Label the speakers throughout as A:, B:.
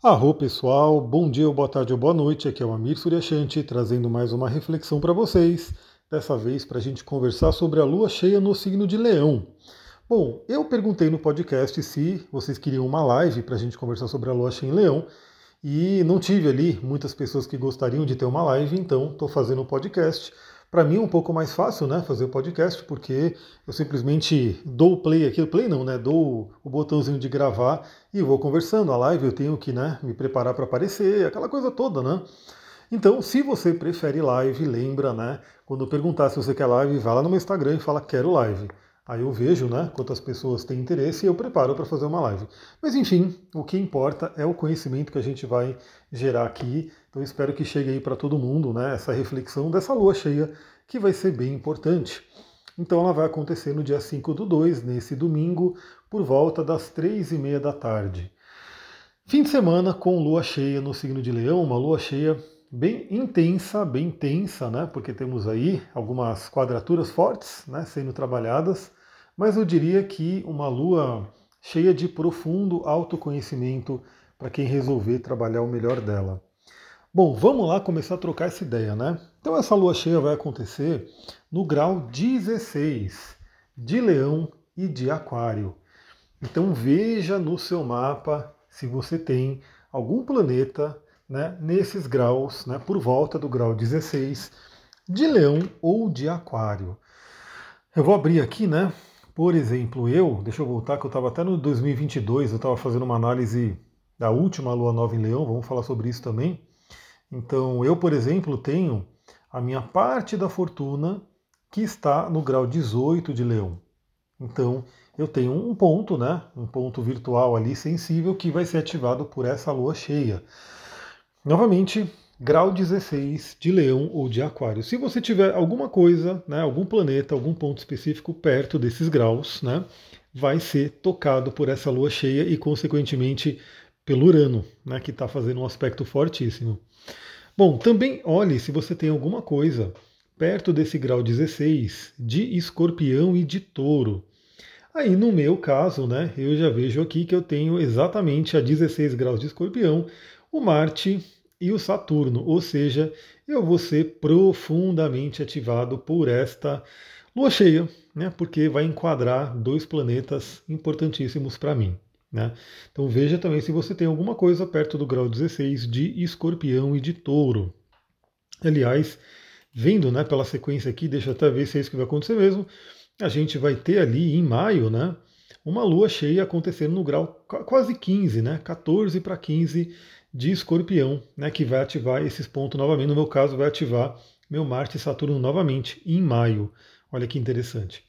A: Arro pessoal, bom dia, boa tarde ou boa noite. Aqui é o Amir Suryashanti trazendo mais uma reflexão para vocês. Dessa vez para a gente conversar sobre a lua cheia no signo de Leão. Bom, eu perguntei no podcast se vocês queriam uma live para a gente conversar sobre a lua cheia em Leão e não tive ali muitas pessoas que gostariam de ter uma live, então estou fazendo um podcast. Para mim é um pouco mais fácil, né, fazer o podcast, porque eu simplesmente dou o play aqui, o play não, né, dou o botãozinho de gravar e vou conversando. A live eu tenho que, né, me preparar para aparecer, aquela coisa toda, né? Então, se você prefere live, lembra, né, quando eu perguntar se você quer live, vá lá no meu Instagram e fala quero live. Aí eu vejo né, quantas pessoas têm interesse e eu preparo para fazer uma live. Mas enfim, o que importa é o conhecimento que a gente vai gerar aqui. Então espero que chegue aí para todo mundo né, essa reflexão dessa lua cheia, que vai ser bem importante. Então ela vai acontecer no dia 5 do 2, nesse domingo, por volta das 3 e meia da tarde. Fim de semana com lua cheia no signo de Leão, uma lua cheia bem intensa, bem tensa, né? Porque temos aí algumas quadraturas fortes, né, sendo trabalhadas mas eu diria que uma lua cheia de profundo autoconhecimento para quem resolver trabalhar o melhor dela. Bom, vamos lá começar a trocar essa ideia, né? Então essa lua cheia vai acontecer no grau 16 de Leão e de Aquário. Então veja no seu mapa se você tem algum planeta né, nesses graus, né, por volta do grau 16 de Leão ou de Aquário. Eu vou abrir aqui, né, por exemplo, eu, deixa eu voltar, que eu estava até no 2022, eu estava fazendo uma análise da última lua nova em Leão, vamos falar sobre isso também. Então, eu, por exemplo, tenho a minha parte da fortuna que está no grau 18 de Leão. Então, eu tenho um ponto, né, um ponto virtual ali sensível que vai ser ativado por essa lua cheia. Novamente, grau 16 de Leão ou de Aquário. Se você tiver alguma coisa, né, algum planeta, algum ponto específico perto desses graus, né, vai ser tocado por essa lua cheia e, consequentemente, pelo Urano, né, que está fazendo um aspecto fortíssimo. Bom, também olhe se você tem alguma coisa perto desse grau 16 de escorpião e de touro. Aí no meu caso, né, eu já vejo aqui que eu tenho exatamente a 16 graus de escorpião, o Marte e o Saturno, ou seja, eu vou ser profundamente ativado por esta lua cheia, né, porque vai enquadrar dois planetas importantíssimos para mim. Né? Então veja também se você tem alguma coisa perto do grau 16 de escorpião e de touro. Aliás, vendo né, pela sequência aqui, deixa eu até ver se é isso que vai acontecer mesmo, a gente vai ter ali em maio né, uma lua cheia acontecendo no grau quase 15, né, 14 para 15 de escorpião, né, que vai ativar esses pontos novamente. No meu caso, vai ativar meu Marte e Saturno novamente em maio. Olha que interessante.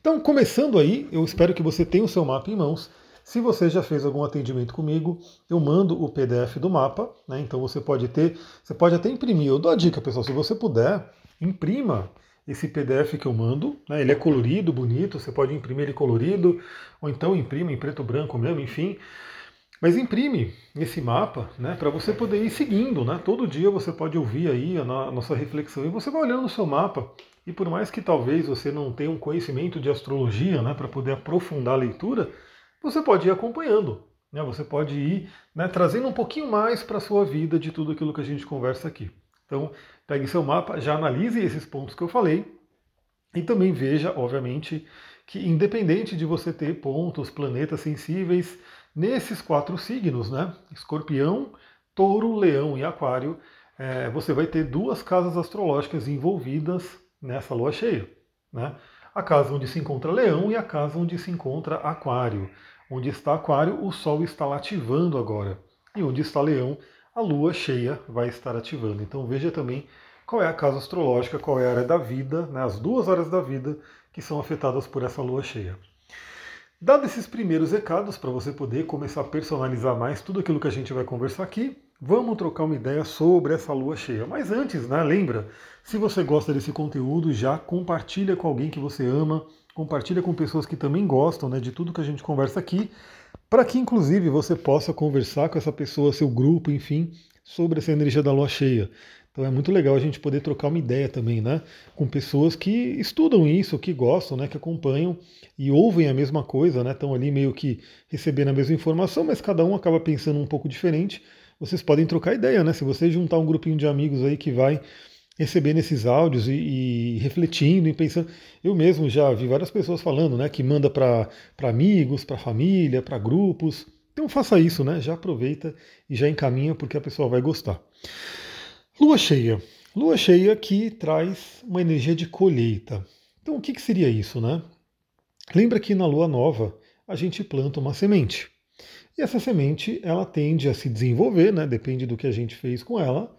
A: Então, começando aí, eu espero que você tenha o seu mapa em mãos. Se você já fez algum atendimento comigo, eu mando o PDF do mapa, né? Então você pode ter, você pode até imprimir. Eu dou a dica, pessoal, se você puder, imprima esse PDF que eu mando. Né? Ele é colorido, bonito, você pode imprimir ele colorido, ou então imprima em preto branco mesmo, enfim. Mas imprime esse mapa né, para você poder ir seguindo. Né? Todo dia você pode ouvir aí a, nossa reflexão e você vai olhando o seu mapa. E por mais que talvez você não tenha um conhecimento de astrologia né, para poder aprofundar a leitura, você pode ir acompanhando. Né? Você pode ir né, trazendo um pouquinho mais para a sua vida de tudo aquilo que a gente conversa aqui. Então, pegue seu mapa, já analise esses pontos que eu falei e também veja, obviamente, que independente de você ter pontos, planetas sensíveis, Nesses quatro signos, né? Escorpião, Touro, Leão e Aquário, é, você vai ter duas casas astrológicas envolvidas nessa lua cheia. Né? A casa onde se encontra Leão e a casa onde se encontra Aquário. Onde está Aquário, o Sol está lá ativando agora. E onde está Leão, a lua cheia vai estar ativando. Então veja também qual é a casa astrológica, qual é a área da vida, né? as duas áreas da vida que são afetadas por essa lua cheia. Dado esses primeiros recados para você poder começar a personalizar mais tudo aquilo que a gente vai conversar aqui, vamos trocar uma ideia sobre essa lua cheia. Mas antes, né, lembra, se você gosta desse conteúdo, já compartilha com alguém que você ama, compartilha com pessoas que também gostam né, de tudo que a gente conversa aqui, para que inclusive você possa conversar com essa pessoa, seu grupo, enfim, sobre essa energia da lua cheia. Então é muito legal a gente poder trocar uma ideia também, né? Com pessoas que estudam isso, que gostam, né? Que acompanham e ouvem a mesma coisa, né? Estão ali meio que recebendo a mesma informação, mas cada um acaba pensando um pouco diferente. Vocês podem trocar ideia, né? Se você juntar um grupinho de amigos aí que vai recebendo esses áudios e, e, refletindo e pensando. Eu mesmo já vi várias pessoas falando, né, que manda para amigos, para família, para grupos. Então faça isso, né? Já aproveita e já encaminha porque a pessoa vai gostar. Lua cheia. Lua cheia que traz uma energia de colheita. Então, o que, que seria isso, né? Lembra que na lua nova a gente planta uma semente. E essa semente ela tende a se desenvolver, né? Depende do que a gente fez com ela.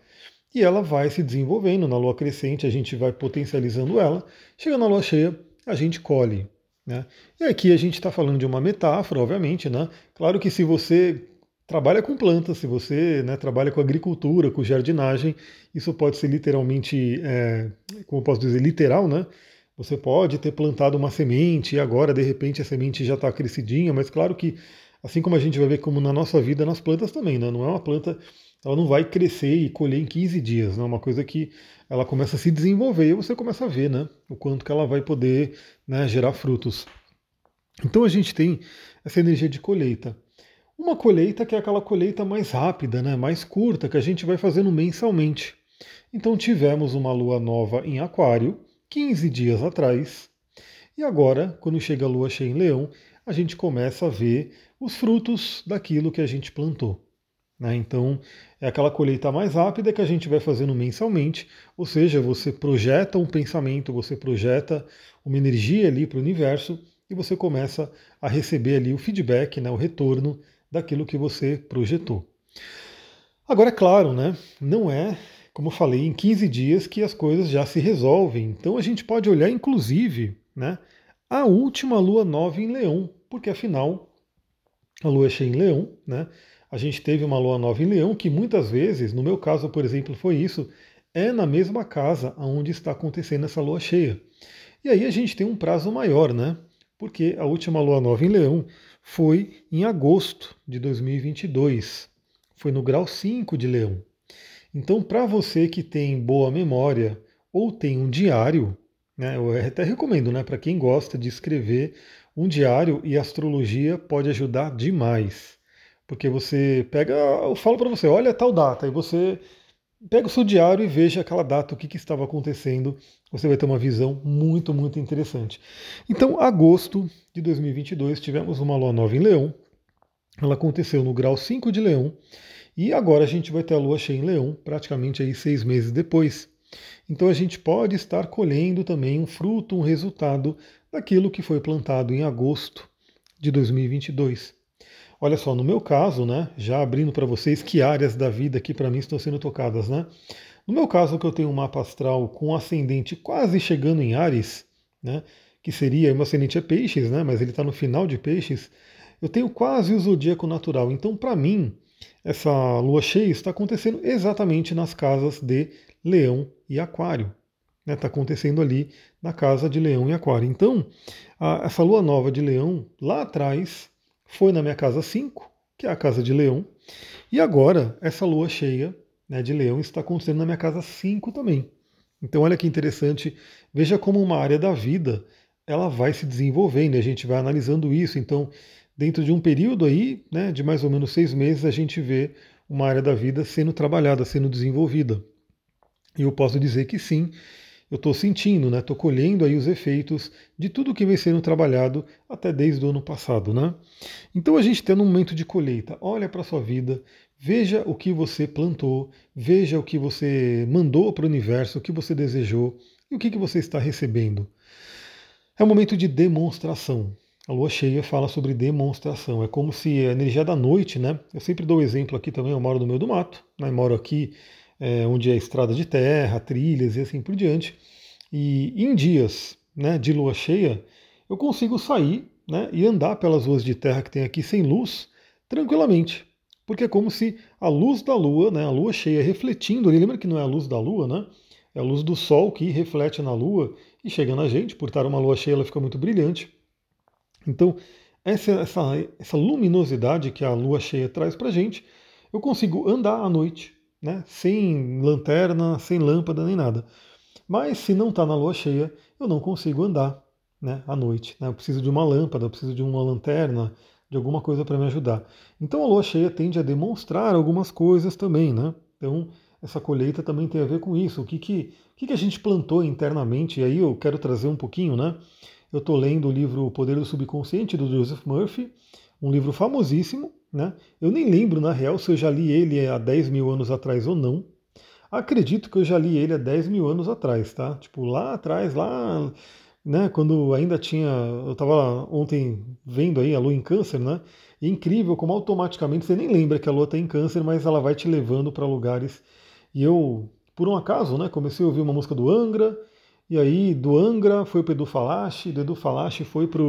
A: E ela vai se desenvolvendo. Na lua crescente a gente vai potencializando ela. Chega na lua cheia, a gente colhe. Né? E aqui a gente está falando de uma metáfora, obviamente. Né? Claro que se você trabalha com plantas, se você né, trabalha com agricultura, com jardinagem, isso pode ser literalmente, é, como eu posso dizer, literal, né? Você pode ter plantado uma semente e agora, de repente, a semente já está crescidinha, mas claro que, assim como a gente vai ver como na nossa vida, nas plantas também, né? Não é uma planta, ela não vai crescer e colher em 15 dias, né? É uma coisa que ela começa a se desenvolver e você começa a ver, né? O quanto que ela vai poder né, gerar frutos. Então a gente tem essa energia de colheita. Uma colheita que é aquela colheita mais rápida, né, mais curta, que a gente vai fazendo mensalmente. Então tivemos uma lua nova em Aquário, 15 dias atrás, e agora, quando chega a lua cheia em Leão, a gente começa a ver os frutos daquilo que a gente plantou. Né? Então, é aquela colheita mais rápida que a gente vai fazendo mensalmente, ou seja, você projeta um pensamento, você projeta uma energia ali para o universo e você começa a receber ali o feedback, né, o retorno daquilo que você projetou. Agora, é claro, né, não é, como eu falei, em 15 dias que as coisas já se resolvem. Então a gente pode olhar, inclusive, né, a última lua nova em Leão, porque afinal a lua é cheia em Leão, né? A gente teve uma lua nova em Leão que muitas vezes, no meu caso, por exemplo, foi isso, é na mesma casa onde está acontecendo essa lua cheia. E aí a gente tem um prazo maior, né? Porque a última lua nova em Leão foi em agosto de 2022. Foi no grau 5 de Leão. Então, para você que tem boa memória ou tem um diário, né, eu até recomendo, né, para quem gosta de escrever, um diário e astrologia pode ajudar demais. Porque você pega, eu falo para você, olha tal data, e você pega o seu diário e veja aquela data, o que, que estava acontecendo. Você vai ter uma visão muito, muito interessante. Então, agosto de 2022, tivemos uma lua nova em Leão. Ela aconteceu no grau 5 de Leão. E agora a gente vai ter a lua cheia em Leão, praticamente aí seis meses depois. Então a gente pode estar colhendo também um fruto, um resultado daquilo que foi plantado em agosto de 2022. Olha só, no meu caso, né, já abrindo para vocês que áreas da vida aqui para mim estão sendo tocadas, né? No meu caso, que eu tenho um mapa astral com ascendente quase chegando em Ares, né, que seria, meu ascendente é peixes, né, mas ele está no final de peixes, eu tenho quase o zodíaco natural. Então, para mim, essa lua cheia está acontecendo exatamente nas casas de Leão e Aquário. Está né, tá acontecendo ali na casa de Leão e Aquário. Então, a, essa lua nova de Leão, lá atrás, foi na minha casa 5, que é a casa de Leão, e agora essa lua cheia né, de Leão está acontecendo na minha casa 5 também. Então olha que interessante, veja como uma área da vida ela vai se desenvolvendo, a gente vai analisando isso. Então, dentro de um período aí, né, de mais ou menos seis meses, a gente vê uma área da vida sendo trabalhada, sendo desenvolvida. E eu posso dizer que sim, eu estou sentindo, né? Estou colhendo aí os efeitos de tudo que vem sendo trabalhado até desde o ano passado, né? Então a gente tem um momento de colheita. Olha para a sua vida, veja o que você plantou, veja o que você mandou para o universo, o que você desejou e o que, que você está recebendo. É um momento de demonstração. A lua cheia fala sobre demonstração. É como se a energia da noite, né? Eu sempre dou o exemplo aqui também, eu moro no meio do mato, né? moro aqui é, onde é estrada de terra, trilhas e assim por diante. E em dias né, de lua cheia, eu consigo sair né, e andar pelas ruas de terra que tem aqui sem luz tranquilamente. Porque é como se a luz da lua, né, a lua cheia refletindo ali, lembra que não é a luz da lua, né? É a luz do sol que reflete na lua e chega na gente, por estar uma lua cheia, ela fica muito brilhante. Então, essa, essa, essa luminosidade que a lua cheia traz para gente, eu consigo andar à noite, né? Sem lanterna, sem lâmpada nem nada. Mas se não está na lua cheia, eu não consigo andar né, à noite. Né? Eu preciso de uma lâmpada, eu preciso de uma lanterna, de alguma coisa para me ajudar. Então a lua cheia tende a demonstrar algumas coisas também. Né? Então essa colheita também tem a ver com isso. O que, que, que, que a gente plantou internamente? E aí eu quero trazer um pouquinho, né? Eu estou lendo o livro O Poder do Subconsciente, do Joseph Murphy, um livro famosíssimo. Né? Eu nem lembro, na real, se eu já li ele há 10 mil anos atrás ou não. Acredito que eu já li ele há 10 mil anos atrás, tá? Tipo, lá atrás, lá, né, quando ainda tinha. Eu estava ontem vendo aí a lua em câncer, né? E é incrível como automaticamente você nem lembra que a lua está em câncer, mas ela vai te levando para lugares. E eu, por um acaso, né, comecei a ouvir uma música do Angra, e aí do Angra foi para Edu Falache, do Edu Falache foi para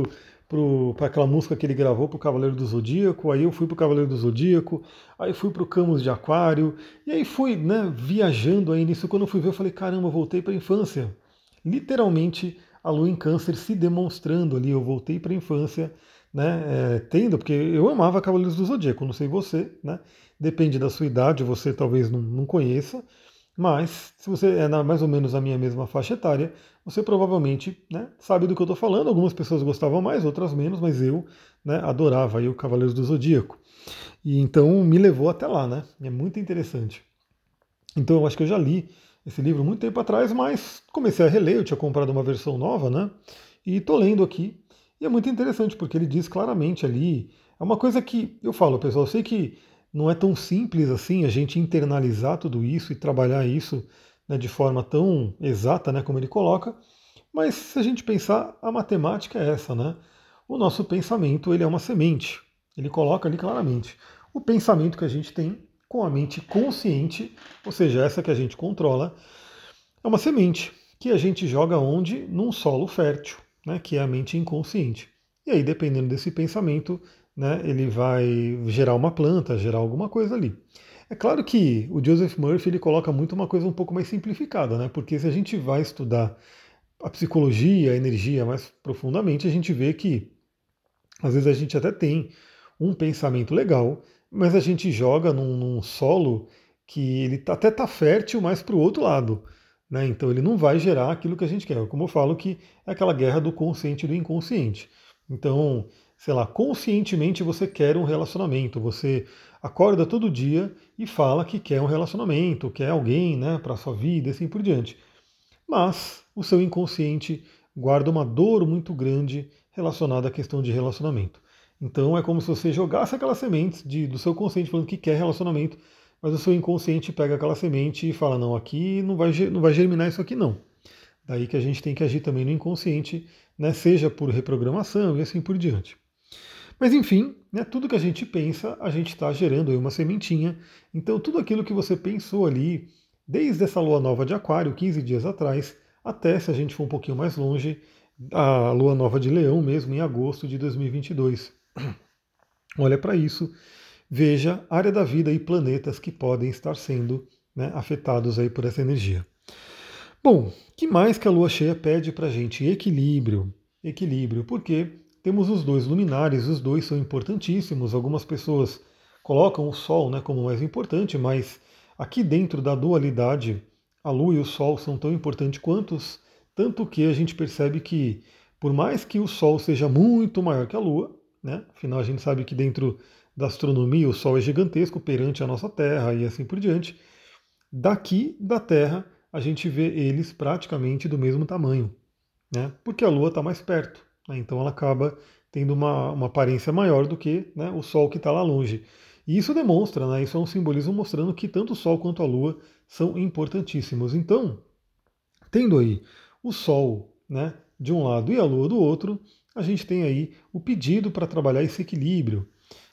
A: para aquela música que ele gravou para o Cavaleiro do Zodíaco, aí eu fui para o Cavaleiro do Zodíaco, aí fui para o Camus de Aquário, e aí fui né, viajando aí nisso. Quando eu fui ver, eu falei: caramba, eu voltei para a infância. Literalmente, a lua em Câncer se demonstrando ali, eu voltei para a infância, né, é, tendo, porque eu amava Cavaleiros do Zodíaco, não sei você, né, depende da sua idade, você talvez não, não conheça, mas, se você é na, mais ou menos a minha mesma faixa etária, você provavelmente né, sabe do que eu estou falando. Algumas pessoas gostavam mais, outras menos, mas eu né, adorava aí o Cavaleiros do Zodíaco. E então me levou até lá, né? É muito interessante. Então eu acho que eu já li esse livro muito tempo atrás, mas comecei a reler, eu tinha comprado uma versão nova, né? E estou lendo aqui. E é muito interessante, porque ele diz claramente ali. É uma coisa que eu falo, pessoal, eu sei que não é tão simples assim a gente internalizar tudo isso e trabalhar isso né, de forma tão exata né, como ele coloca, mas se a gente pensar, a matemática é essa, né? O nosso pensamento ele é uma semente. Ele coloca ali claramente. O pensamento que a gente tem com a mente consciente, ou seja, essa que a gente controla, é uma semente que a gente joga onde? Num solo fértil, né, que é a mente inconsciente. E aí, dependendo desse pensamento, né, ele vai gerar uma planta, gerar alguma coisa ali. É claro que o Joseph Murphy ele coloca muito uma coisa um pouco mais simplificada, né? Porque se a gente vai estudar a psicologia, a energia mais profundamente, a gente vê que às vezes a gente até tem um pensamento legal, mas a gente joga num, num solo que ele tá, até está fértil mais para o outro lado. Né? Então ele não vai gerar aquilo que a gente quer. Como eu falo que é aquela guerra do consciente e do inconsciente. Então, sei lá, conscientemente você quer um relacionamento, você acorda todo dia e fala que quer um relacionamento, quer alguém né, para a sua vida assim por diante. Mas o seu inconsciente guarda uma dor muito grande relacionada à questão de relacionamento. Então é como se você jogasse aquelas sementes de, do seu consciente falando que quer relacionamento, mas o seu inconsciente pega aquela semente e fala: não, aqui não vai, não vai germinar isso aqui não. Daí que a gente tem que agir também no inconsciente, né, seja por reprogramação e assim por diante. Mas enfim, né, tudo que a gente pensa, a gente está gerando aí uma sementinha. Então tudo aquilo que você pensou ali, desde essa lua nova de Aquário, 15 dias atrás, até se a gente for um pouquinho mais longe, a lua nova de Leão mesmo, em agosto de 2022. Olha para isso, veja área da vida e planetas que podem estar sendo né, afetados aí por essa energia. Bom, que mais que a lua cheia pede para a gente? Equilíbrio. Equilíbrio, porque temos os dois luminares, os dois são importantíssimos. Algumas pessoas colocam o Sol né, como mais importante, mas aqui dentro da dualidade, a Lua e o Sol são tão importantes quantos, tanto que a gente percebe que, por mais que o Sol seja muito maior que a Lua, né, afinal a gente sabe que dentro da astronomia o Sol é gigantesco perante a nossa Terra e assim por diante, daqui da Terra a gente vê eles praticamente do mesmo tamanho, né, porque a Lua está mais perto. Né? Então ela acaba tendo uma, uma aparência maior do que né, o Sol que está lá longe. E isso demonstra, né, isso é um simbolismo mostrando que tanto o Sol quanto a Lua são importantíssimos. Então, tendo aí o Sol né, de um lado e a Lua do outro, a gente tem aí o pedido para trabalhar esse equilíbrio.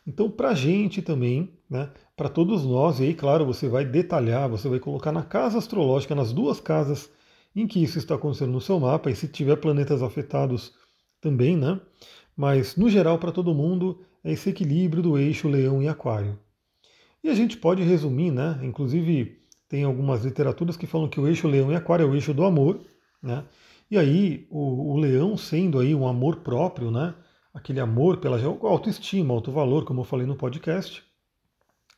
A: Então, para a gente também, né, para todos nós, e aí, claro, você vai detalhar, você vai colocar na casa astrológica, nas duas casas em que isso está acontecendo no seu mapa, e se tiver planetas afetados, também, né? Mas no geral para todo mundo é esse equilíbrio do eixo Leão e Aquário. E a gente pode resumir, né? Inclusive tem algumas literaturas que falam que o eixo Leão e Aquário é o eixo do amor, né? E aí o, o Leão sendo aí um amor próprio, né? Aquele amor pela autoestima, alto valor, como eu falei no podcast.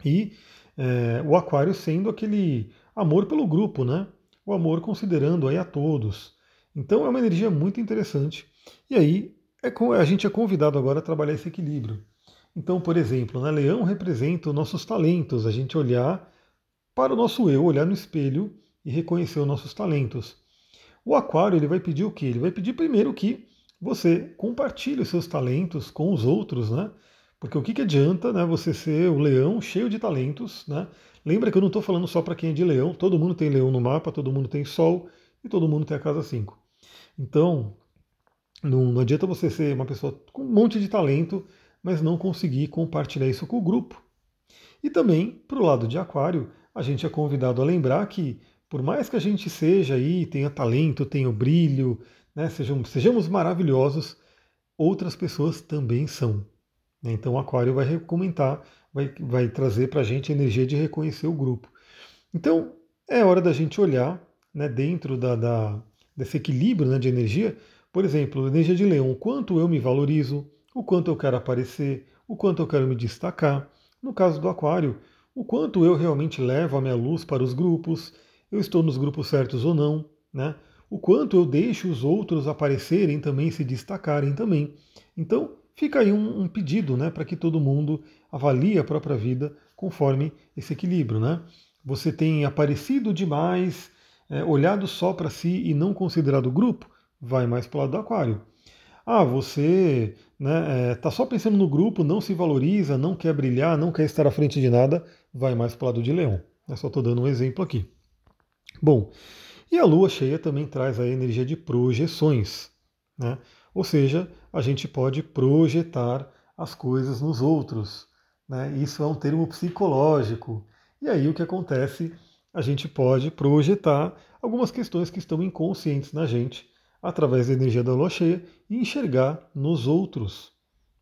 A: E É, o Aquário sendo aquele amor pelo grupo, né? O amor considerando aí a todos. Então é uma energia muito interessante. E aí é, a gente é convidado agora a trabalhar esse equilíbrio. Então, por exemplo, né, Leão representa os nossos talentos, a gente olhar para o nosso eu, olhar no espelho e reconhecer os nossos talentos. O Aquário ele vai pedir o quê? Ele vai pedir primeiro que você compartilhe os seus talentos com os outros, né? Porque o que, que adianta né, você ser o leão cheio de talentos, né? Lembra que eu não estou falando só para quem é de leão, todo mundo tem leão no mapa, todo mundo tem sol e todo mundo tem a casa 5. Então, não, não adianta você ser uma pessoa com um monte de talento, mas não conseguir compartilhar isso com o grupo. E também, para o lado de Aquário, a gente é convidado a lembrar que, por mais que a gente seja aí, tenha talento, tenha brilho, né, sejamos, sejamos maravilhosos, outras pessoas também são. Então o Aquário vai comentar, vai, vai trazer para a gente a energia de reconhecer o grupo. Então é hora da gente olhar né, dentro da, da, desse equilíbrio né, de energia, por exemplo, energia de leão, o quanto eu me valorizo, o quanto eu quero aparecer, o quanto eu quero me destacar. No caso do Aquário, o quanto eu realmente levo a minha luz para os grupos, eu estou nos grupos certos ou não, né? o quanto eu deixo os outros aparecerem também, se destacarem também. Então, fica aí um, um pedido né, para que todo mundo avalie a própria vida conforme esse equilíbrio. Né? Você tem aparecido demais, é, olhado só para si e não considerado o grupo, vai mais para o lado do aquário. Ah, você né, é, tá só pensando no grupo, não se valoriza, não quer brilhar, não quer estar à frente de nada, vai mais para o lado de leão. Eu só estou dando um exemplo aqui. Bom, e a lua cheia também traz a energia de projeções. Né? Ou seja, a gente pode projetar as coisas nos outros. Né? Isso é um termo psicológico. E aí o que acontece? A gente pode projetar algumas questões que estão inconscientes na gente através da energia da lua cheia e enxergar nos outros.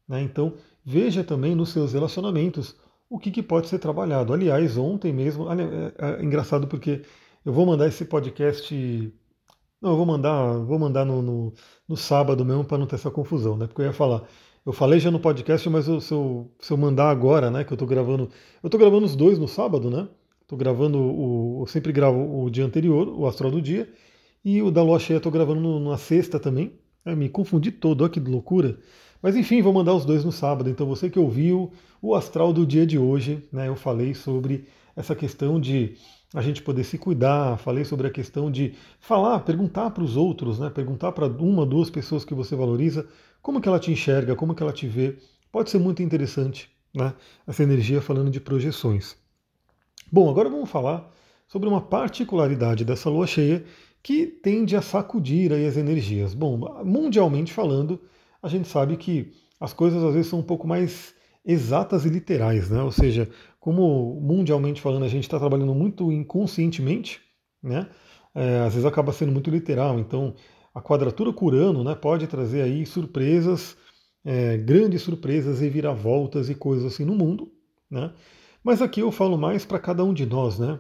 A: Né? Então, veja também nos seus relacionamentos o que, que pode ser trabalhado. Aliás, ontem mesmo, é, é engraçado porque eu vou mandar esse podcast. Não, eu vou mandar, vou mandar no, no, no sábado mesmo para não ter essa confusão, né? Porque eu ia falar. Eu falei já no podcast, mas eu, se, eu, se eu mandar agora, né? Que eu tô gravando. Eu tô gravando os dois no sábado, né? Tô gravando o. Eu sempre gravo o dia anterior, o astral do dia. E o da lua cheia eu tô gravando na sexta também. Eu me confundi todo, olha que loucura. Mas enfim, vou mandar os dois no sábado. Então você que ouviu o astral do dia de hoje, né? Eu falei sobre essa questão de a gente poder se cuidar, falei sobre a questão de falar, perguntar para os outros, né? perguntar para uma, duas pessoas que você valoriza, como que ela te enxerga, como que ela te vê. Pode ser muito interessante, né? Essa energia falando de projeções. Bom, agora vamos falar sobre uma particularidade dessa lua cheia que tende a sacudir aí as energias. Bom, mundialmente falando, a gente sabe que as coisas às vezes são um pouco mais exatas e literais, né? Ou seja, como mundialmente falando a gente está trabalhando muito inconscientemente, né? É, às vezes acaba sendo muito literal. Então, a quadratura curando, né, pode trazer aí surpresas, é, grandes surpresas e viravoltas e coisas assim no mundo, né? Mas aqui eu falo mais para cada um de nós, né?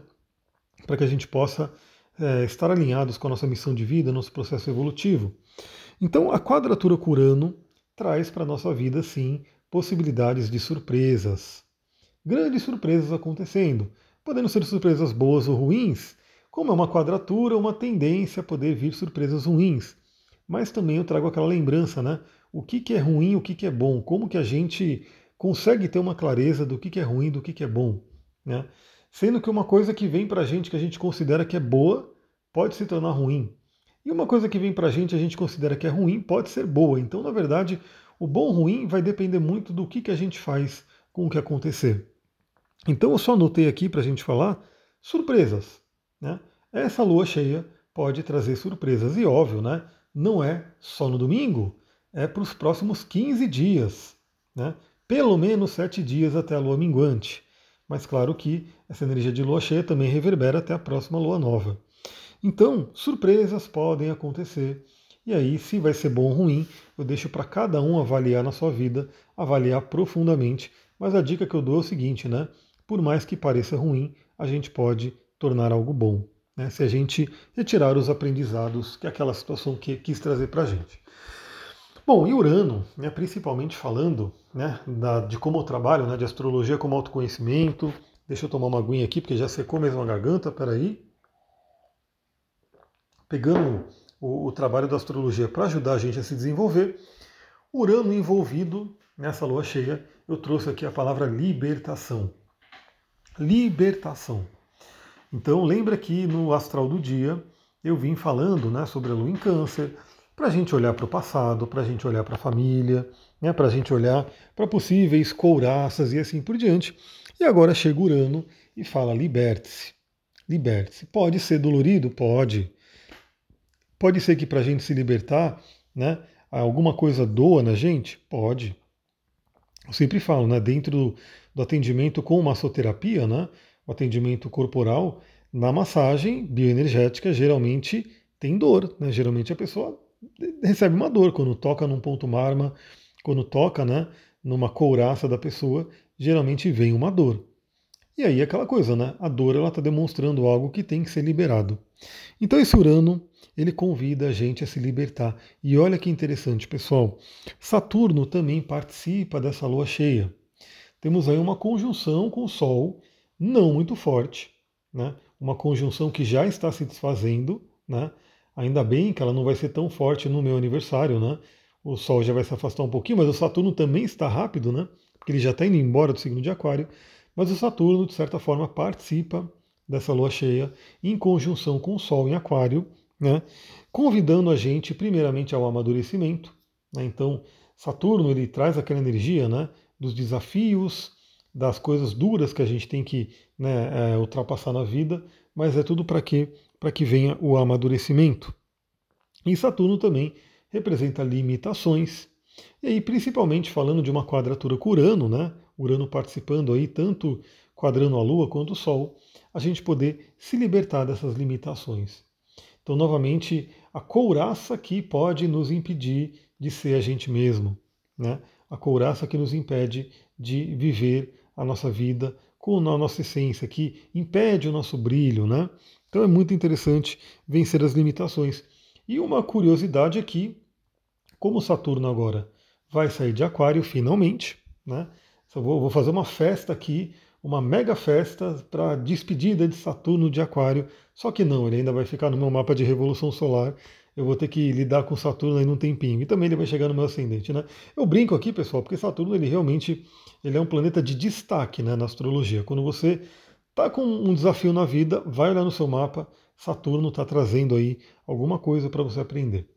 A: Para que a gente possa é, estar alinhados com a nossa missão de vida, nosso processo evolutivo. Então, a quadratura curando traz para a nossa vida, sim, possibilidades de surpresas, grandes surpresas acontecendo, podendo ser surpresas boas ou ruins, como é uma quadratura, uma tendência a poder vir surpresas ruins. Mas também eu trago aquela lembrança, né? O que, que é ruim, o que, que é bom, como que a gente consegue ter uma clareza do que, que é ruim, do que, que é bom. Né? Sendo que uma coisa que vem para a gente que a gente considera que é boa pode se tornar ruim. E uma coisa que vem para a gente a gente considera que é ruim pode ser boa. Então, na verdade, o bom ou ruim vai depender muito do que, que a gente faz com o que acontecer. Então eu só anotei aqui para a gente falar surpresas. Né? Essa lua cheia pode trazer surpresas. E óbvio, né? não é só no domingo, é para os próximos 15 dias. Né? Pelo menos 7 dias até a lua minguante. Mas claro que essa energia de lua cheia também reverbera até a próxima lua nova. Então, surpresas podem acontecer. E aí, se vai ser bom ou ruim, eu deixo para cada um avaliar na sua vida, avaliar profundamente. Mas a dica que eu dou é o seguinte, né? por mais que pareça ruim, a gente pode tornar algo bom, né? se a gente retirar os aprendizados que aquela situação que, quis trazer para a gente. Bom, e Urano, né, principalmente falando né, da, de como eu trabalho, né, de astrologia como autoconhecimento, Deixa eu tomar uma aguinha aqui, porque já secou mesmo a garganta, peraí. Pegando o, o trabalho da astrologia para ajudar a gente a se desenvolver, Urano envolvido nessa lua cheia, eu trouxe aqui a palavra libertação. Libertação. Então lembra que no astral do dia eu vim falando né, sobre a lua em câncer, para a gente olhar para o passado, para a gente olhar para a família, né, para a gente olhar para possíveis couraças e assim por diante. E agora chega Urano e fala: liberte-se. Liberte-se. Pode ser dolorido? Pode. Pode ser que para a gente se libertar, né, alguma coisa doa na gente? Pode. Eu sempre falo, né, dentro do, atendimento com massoterapia, né, o atendimento corporal, na massagem bioenergética geralmente tem dor, né? Geralmente a pessoa recebe uma dor quando toca num ponto marma, quando toca, né, numa couraça da pessoa, geralmente vem uma dor. E aí aquela coisa, né? A dor ela está demonstrando algo que tem que ser liberado. Então esse Urano ele convida a gente a se libertar. E olha que interessante, pessoal. Saturno também participa dessa lua cheia. Temos aí uma conjunção com o Sol, não muito forte, né? Uma conjunção que já está se desfazendo, né? Ainda bem que ela não vai ser tão forte no meu aniversário, né? O Sol já vai se afastar um pouquinho, mas o Saturno também está rápido, né? Porque ele já está indo embora do signo de Aquário. Mas o Saturno, de certa forma, participa dessa lua cheia em conjunção com o Sol em Aquário, né? convidando a gente, primeiramente, ao amadurecimento. Né? Então, Saturno ele traz aquela energia né, dos desafios, das coisas duras que a gente tem que né, é, ultrapassar na vida, mas é tudo para quê? Para que venha o amadurecimento. E Saturno também representa limitações. E aí, principalmente falando de uma quadratura com Urano, né? Urano participando aí, tanto quadrando a Lua quanto o Sol, a gente poder se libertar dessas limitações. Então, novamente, a couraça que pode nos impedir de ser a gente mesmo, né? A couraça que nos impede de viver a nossa vida com a nossa essência, que impede o nosso brilho, né? Então é muito interessante vencer as limitações. E uma curiosidade que, como Saturno agora vai sair de Aquário finalmente, né? Vou, vou fazer uma festa aqui uma mega festa para despedida de Saturno de Aquário. Só que não, ele ainda vai ficar no meu mapa de revolução solar. Eu vou ter que lidar com Saturno aí num tempinho. E também ele vai chegar no meu ascendente, né? Eu brinco aqui, pessoal, porque Saturno ele realmente ele é um planeta de destaque né, na astrologia. Quando você está com um desafio na vida, vai olhar no seu mapa. Saturno está trazendo aí alguma coisa para você aprender.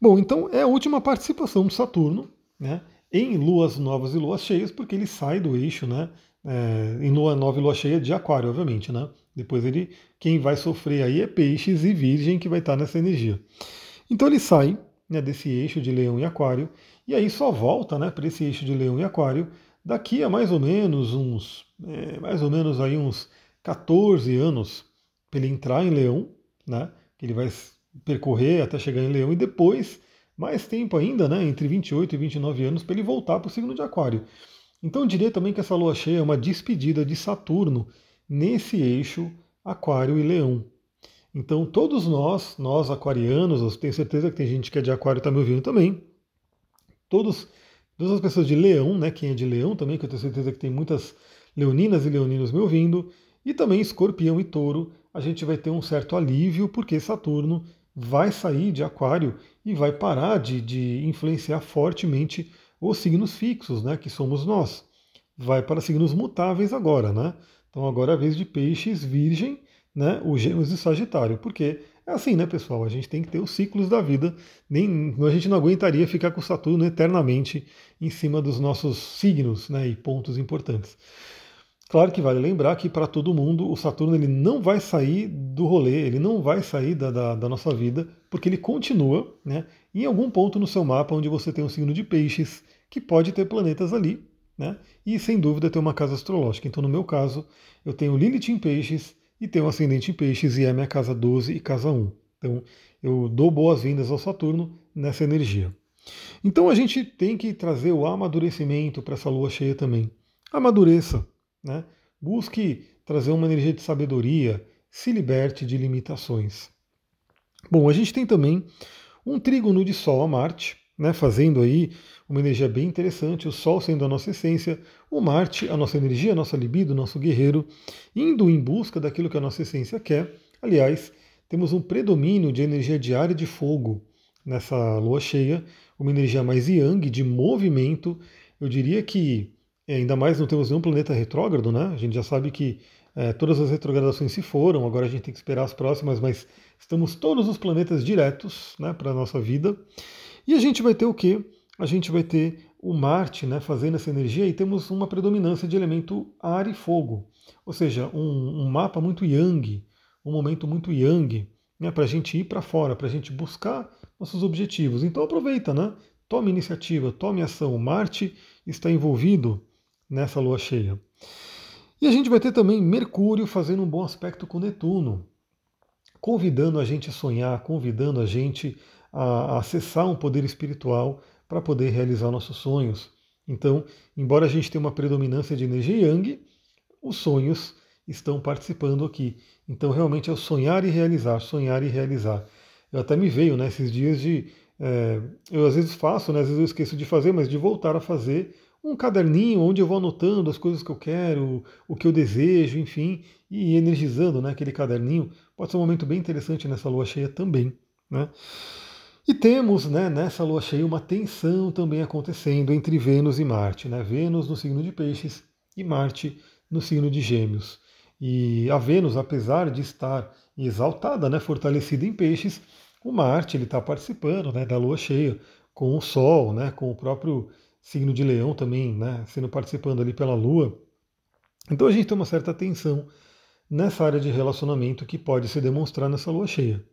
A: Bom, então é a última participação de Saturno, né? Em luas novas e luas cheias, porque ele sai do eixo, né? é, em lua nova e lua cheia de aquário, obviamente, né? Depois ele, quem vai sofrer aí é peixes e virgem que vai estar nessa energia. Então ele sai né, desse eixo de leão e aquário, e aí só volta né, para esse eixo de leão e aquário daqui a mais ou menos uns, é, mais ou menos aí uns 14 anos para ele entrar em leão, né? Ele vai percorrer até chegar em leão e depois mais tempo ainda, né, entre 28 e 29 anos para ele voltar para o signo de aquário. Então eu diria também que essa lua cheia é uma despedida de Saturno nesse eixo Aquário e Leão. Então todos nós, nós aquarianos, eu tenho certeza que tem gente que é de Aquário está me ouvindo também. Todos, todas as pessoas de Leão, né? Quem é de Leão também, que eu tenho certeza que tem muitas leoninas e leoninos me ouvindo, e também Escorpião e Touro, a gente vai ter um certo alívio porque Saturno vai sair de Aquário e vai parar de, de influenciar fortemente os signos fixos, né, que somos nós. Vai para signos mutáveis agora, né? Então agora é a vez de peixes, virgem, né, o gêmeos e sagitário. Porque é assim, né, pessoal? A gente tem que ter os ciclos da vida. Nem, a gente não aguentaria ficar com Saturno eternamente em cima dos nossos signos né, e pontos importantes. Claro que vale lembrar que para todo mundo o Saturno ele não vai sair do rolê, ele não vai sair da, da, da, nossa vida, porque ele continua né, em algum ponto no seu mapa onde você tem um signo de peixes, que pode ter planetas ali, né, e sem dúvida ter uma casa astrológica. Então, no meu caso, eu tenho Lilith em peixes e tenho ascendente em peixes, e é a minha casa 12 e casa 1. Então, eu dou boas-vindas ao Saturno nessa energia. Então, a gente tem que trazer o amadurecimento para essa lua cheia também. Amadureça né? Busque trazer uma energia de sabedoria, se liberte de limitações. Bom, a gente tem também um trígono de Sol a Marte, né, fazendo aí uma energia bem interessante, o Sol sendo a nossa essência, o Marte, a nossa energia, a nossa libido, o nosso guerreiro, indo em busca daquilo que a nossa essência quer. Aliás, temos um predomínio de energia diária de fogo nessa lua cheia, uma energia mais yang, de movimento. Eu diria que, é, ainda mais não temos nenhum planeta retrógrado, né? A gente já sabe que é, todas as retrogradações se foram, agora a gente tem que esperar as próximas, mas estamos todos os planetas diretos né, para a nossa vida. E a gente vai ter o quê? A gente vai ter o Marte né, fazendo essa energia e temos uma predominância de elemento ar e fogo. Ou seja, um, um mapa muito yang, um momento muito yang, né, para a gente ir para fora, para a gente buscar nossos objetivos. Então aproveita, né? Tome iniciativa, tome ação. Marte está envolvido nessa lua cheia. E a gente vai ter também Mercúrio fazendo um bom aspecto com Netuno, convidando a gente a sonhar, convidando a gente a, acessar um poder espiritual para poder realizar nossos sonhos. Então, embora a gente tenha uma predominância de energia yang, os sonhos estão participando aqui. Então, realmente é o sonhar e realizar, sonhar e realizar. Eu até me veio nesses né, dias de. É, eu às vezes faço, né, às vezes eu esqueço de fazer, mas de voltar a fazer um caderninho onde eu vou anotando as coisas que eu quero, o que eu desejo, enfim, e energizando né, aquele caderninho. Pode ser um momento bem interessante nessa lua cheia também. Né? E temos né, nessa lua cheia uma tensão também acontecendo entre Vênus e Marte. Né? Vênus no signo de Peixes e Marte no signo de Gêmeos. E a Vênus, apesar de estar exaltada, né, fortalecida em Peixes, o Marte ele está participando né, da lua cheia com o Sol, né, com o próprio signo de Leão também, né, sendo participando ali pela Lua. Então a gente tem uma certa tensão nessa área de relacionamento que pode se demonstrar nessa lua cheia.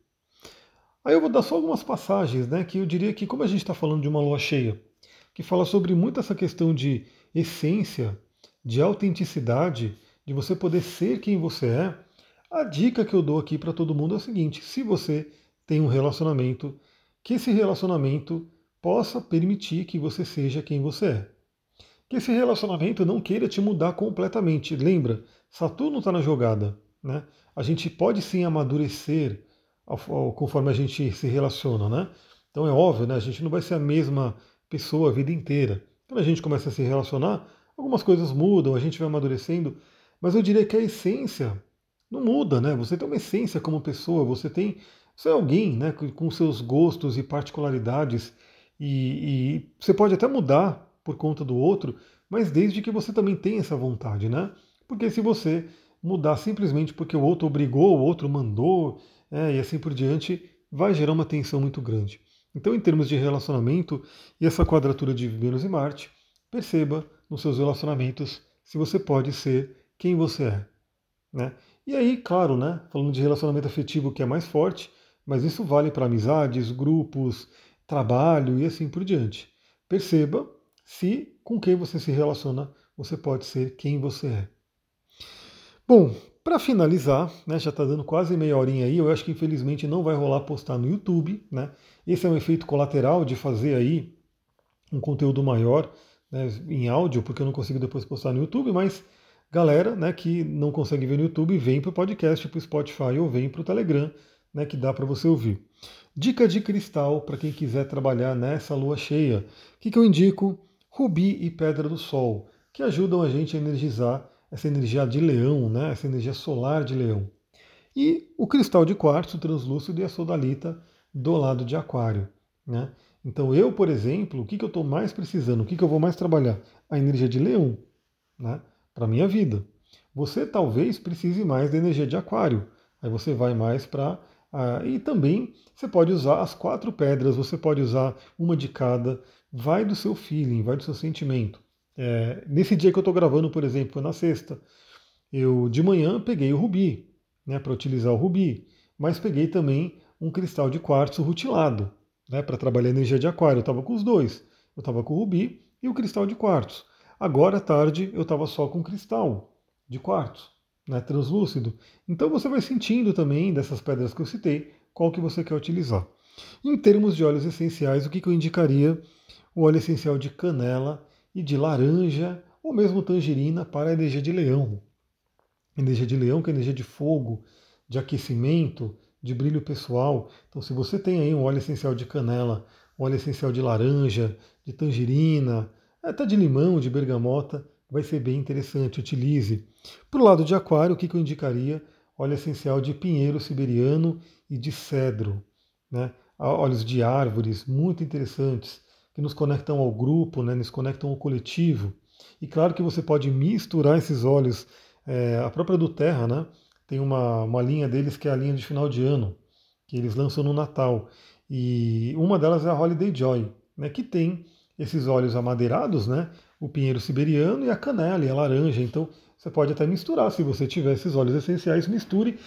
A: Aí eu vou dar só algumas passagens, né, que eu diria que, como a gente está falando de uma lua cheia, que fala sobre muito essa questão de essência, de autenticidade, de você poder ser quem você é, a dica que eu dou aqui para todo mundo é o seguinte: se você tem um relacionamento, que esse relacionamento possa permitir que você seja quem você é. Que esse relacionamento não queira te mudar completamente. Lembra, Saturno está na jogada. Né? A gente pode sim amadurecer conforme a gente se relaciona, né? Então é óbvio, né? A gente não vai ser a mesma pessoa a vida inteira. Quando a gente começa a se relacionar, algumas coisas mudam, a gente vai amadurecendo, mas eu diria que a essência não muda, né? Você tem uma essência como pessoa, você tem, você é alguém, né, com seus gostos e particularidades, e, e você pode até mudar por conta do outro, mas desde que você também tenha essa vontade, né? Porque se você mudar simplesmente porque o outro obrigou, o outro mandou, é, e assim por diante, vai gerar uma tensão muito grande. Então, em termos de relacionamento e essa quadratura de Vênus e Marte, perceba nos seus relacionamentos se você pode ser quem você é. Né? E aí, claro, né, falando de relacionamento afetivo que é mais forte, mas isso vale para amizades, grupos, trabalho e assim por diante. Perceba se com quem você se relaciona você pode ser quem você é. Bom, para finalizar, né, já está dando quase meia horinha aí, eu acho que infelizmente não vai rolar postar no YouTube. Né? Esse é um efeito colateral de fazer aí um conteúdo maior né, em áudio, porque eu não consigo depois postar no YouTube, mas galera né, que não consegue ver no YouTube, vem para o podcast, para o Spotify ou vem para o Telegram, né, que dá para você ouvir. Dica de cristal para quem quiser trabalhar nessa lua cheia. O que, que eu indico? Rubi e Pedra do Sol, que ajudam a gente a energizar essa energia de leão, né? essa energia solar de leão. E o cristal de quartzo translúcido e a sodalita do lado de aquário. Né? Então eu, por exemplo, o que, que eu estou mais precisando? O que, que eu vou mais trabalhar? A energia de leão né? para a minha vida. Você talvez precise mais da energia de aquário. Aí você vai mais para ah, e também você pode usar as quatro pedras, você pode usar uma de cada, vai do seu feeling, vai do seu sentimento. É, nesse dia que eu estou gravando, por exemplo, na sexta, eu de manhã peguei o rubi, né, para utilizar o rubi, mas peguei também um cristal de quartzo rutilado, né, para trabalhar a energia de aquário. Eu estava com os dois, eu estava com o rubi e o cristal de quartzo. Agora à tarde eu estava só com cristal de quartzo né, translúcido. Então você vai sentindo também dessas pedras que eu citei, qual que você quer utilizar. Em termos de óleos essenciais, o que, que eu indicaria? O óleo essencial de canela e de laranja, ou mesmo tangerina para a energia de leão. Energia de leão, que é energia de fogo, de aquecimento, de brilho pessoal. Então, se você tem aí um óleo essencial de canela óleo essencial de laranja, de tangerina, até de limão, de bergamota, vai ser bem interessante, utilize. Para o lado de aquário, o que, que eu indicaria? Óleo essencial de pinheiro siberiano e de cedro. Né? Óleos de árvores, muito interessantes, que nos conectam ao grupo, né? nos conectam ao coletivo. E claro que você pode misturar esses óleos, é, a própria do Terra, né? tem uma, uma linha deles que é a linha de final de ano, que eles lançam no Natal. E uma delas é a Holiday Joy, né, que tem esses óleos amadeirados, né, o pinheiro siberiano e a canela e a laranja. Então você pode até misturar, se você tiver esses óleos essenciais, misture.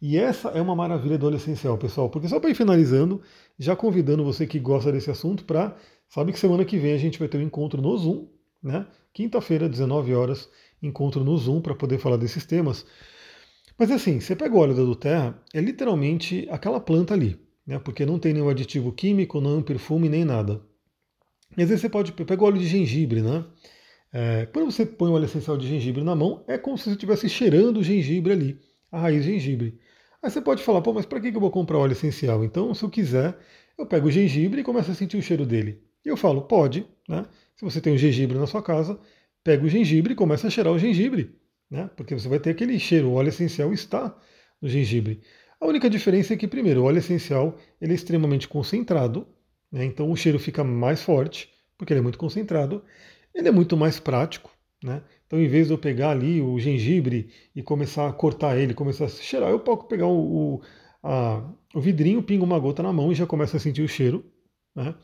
A: E essa é uma maravilha do óleo essencial, pessoal. Porque só para ir finalizando, já convidando você que gosta desse assunto para. Sabe que semana que vem a gente vai ter um encontro no Zoom, né? Quinta-feira, 19 horas, encontro no Zoom para poder falar desses temas. Mas assim, você pega o óleo da Terra, é literalmente aquela planta ali, né? Porque não tem nenhum aditivo químico, não perfume, nem nada. E às vezes você pode pegar óleo de gengibre, né? É, quando você põe o óleo essencial de gengibre na mão, é como se você estivesse cheirando o gengibre ali, a raiz de gengibre. Aí você pode falar, pô, mas para que eu vou comprar óleo essencial? Então, se eu quiser, eu pego o gengibre e começo a sentir o cheiro dele. E eu falo, pode, né? Se você tem um gengibre na sua casa, pega o gengibre e começa a cheirar o gengibre né? porque você vai ter aquele cheiro, o óleo essencial está no gengibre. A única diferença é que, primeiro, o óleo essencial ele é extremamente concentrado, né? então o cheiro fica mais forte, porque ele é muito concentrado. Ele é muito mais prático, né? Então, em vez de eu pegar ali o gengibre e começar a cortar ele, começar a cheirar, eu posso pegar o, o, a, o vidrinho, pingo uma gota na mão e já começo a sentir o cheiro. Né?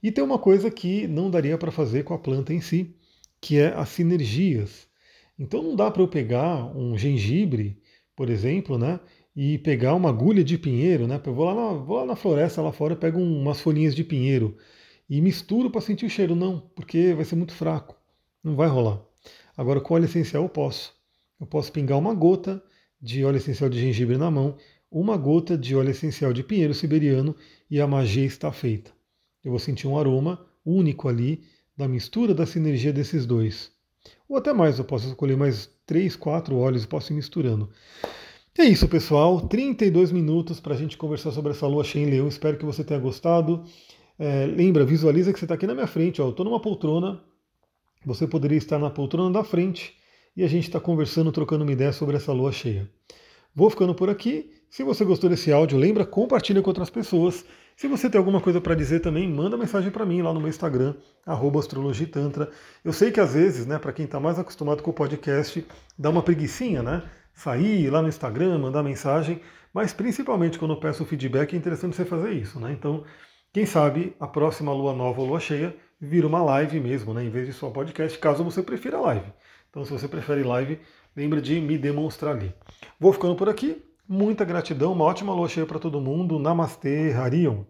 A: E tem uma coisa que não daria para fazer com a planta em si, que é as sinergias. Então não dá para eu pegar um gengibre, por exemplo, né, e pegar uma agulha de pinheiro, né? Eu vou lá na, vou lá na floresta lá fora, pego umas folhinhas de pinheiro e misturo para sentir o cheiro, não, porque vai ser muito fraco, não vai rolar. Agora com óleo essencial eu posso. Eu posso pingar uma gota de óleo essencial de gengibre na mão, uma gota de óleo essencial de pinheiro siberiano e a magia está feita. Eu vou sentir um aroma único ali da mistura da sinergia desses dois. Ou até mais, eu posso escolher mais 3, 4 óleos e posso ir misturando. É isso, pessoal. 32 minutos para a gente conversar sobre essa lua cheia em leão. Espero que você tenha gostado. É, lembra, visualiza que você está aqui na minha frente. Ó. Eu estou numa poltrona. Você poderia estar na poltrona da frente e a gente está conversando, trocando uma ideia sobre essa lua cheia. Vou ficando por aqui. Se você gostou desse áudio, lembra, compartilha com outras pessoas. Se você tem alguma coisa para dizer também, manda mensagem para mim lá no meu Instagram, astrologitantra. Eu sei que às vezes, né, para quem está mais acostumado com o podcast, dá uma preguiçinha, né? Sair lá no Instagram, mandar mensagem, mas principalmente quando eu peço feedback é interessante você fazer isso, né? Então, quem sabe a próxima lua nova ou lua cheia vira uma live mesmo, né? Em vez de só podcast, caso você prefira live. Então, se você prefere live, lembre de me demonstrar ali. Vou ficando por aqui. Muita gratidão, uma ótima lua cheia para todo mundo. Namastê, Harion.